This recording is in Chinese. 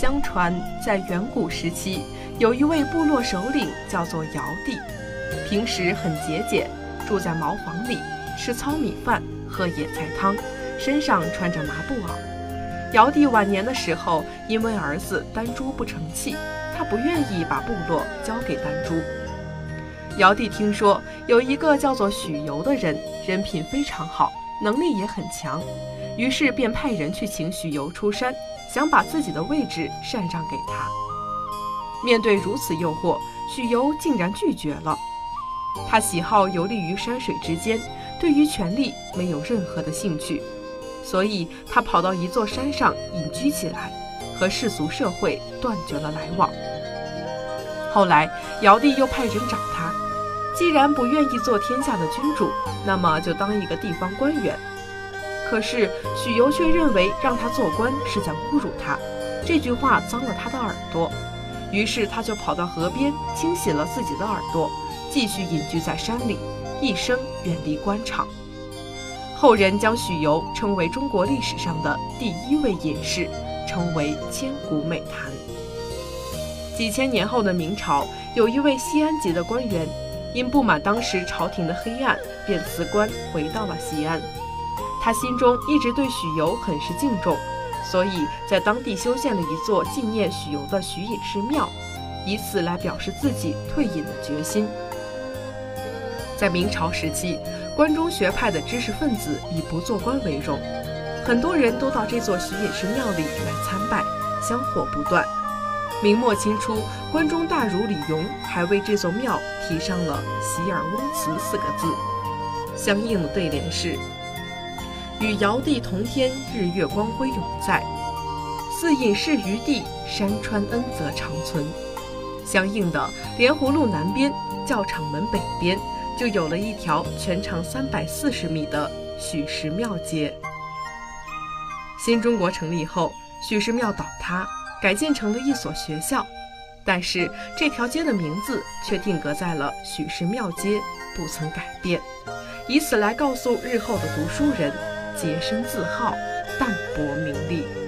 相传，在远古时期，有一位部落首领叫做尧帝，平时很节俭，住在茅房里，吃糙米饭，喝野菜汤，身上穿着麻布袄。尧帝晚年的时候，因为儿子丹珠不成器，他不愿意把部落交给丹珠。尧帝听说有一个叫做许由的人，人品非常好，能力也很强，于是便派人去请许由出山。想把自己的位置禅让给他。面对如此诱惑，许由竟然拒绝了。他喜好游历于山水之间，对于权力没有任何的兴趣，所以他跑到一座山上隐居起来，和世俗社会断绝了来往。后来，尧帝又派人找他，既然不愿意做天下的君主，那么就当一个地方官员。可是许由却认为让他做官是在侮辱他，这句话脏了他的耳朵，于是他就跑到河边清洗了自己的耳朵，继续隐居在山里，一生远离官场。后人将许由称为中国历史上的第一位隐士，称为千古美谈。几千年后的明朝，有一位西安籍的官员，因不满当时朝廷的黑暗，便辞官回到了西安。他心中一直对许由很是敬重，所以在当地修建了一座纪念许由的许隐寺庙，以此来表示自己退隐的决心。在明朝时期，关中学派的知识分子以不做官为荣，很多人都到这座许隐士庙里来参拜，香火不断。明末清初，关中大儒李颉还为这座庙题上了“洗耳翁祠”四个字，相应的对联是。与尧帝同天，日月光辉永在；似隐士于地，山川恩泽长存。相应的，莲湖路南边、教场门北边就有了一条全长三百四十米的许氏庙街。新中国成立后，许氏庙倒塌，改建成了一所学校，但是这条街的名字却定格在了许氏庙街，不曾改变，以此来告诉日后的读书人。洁身自好，淡泊名利。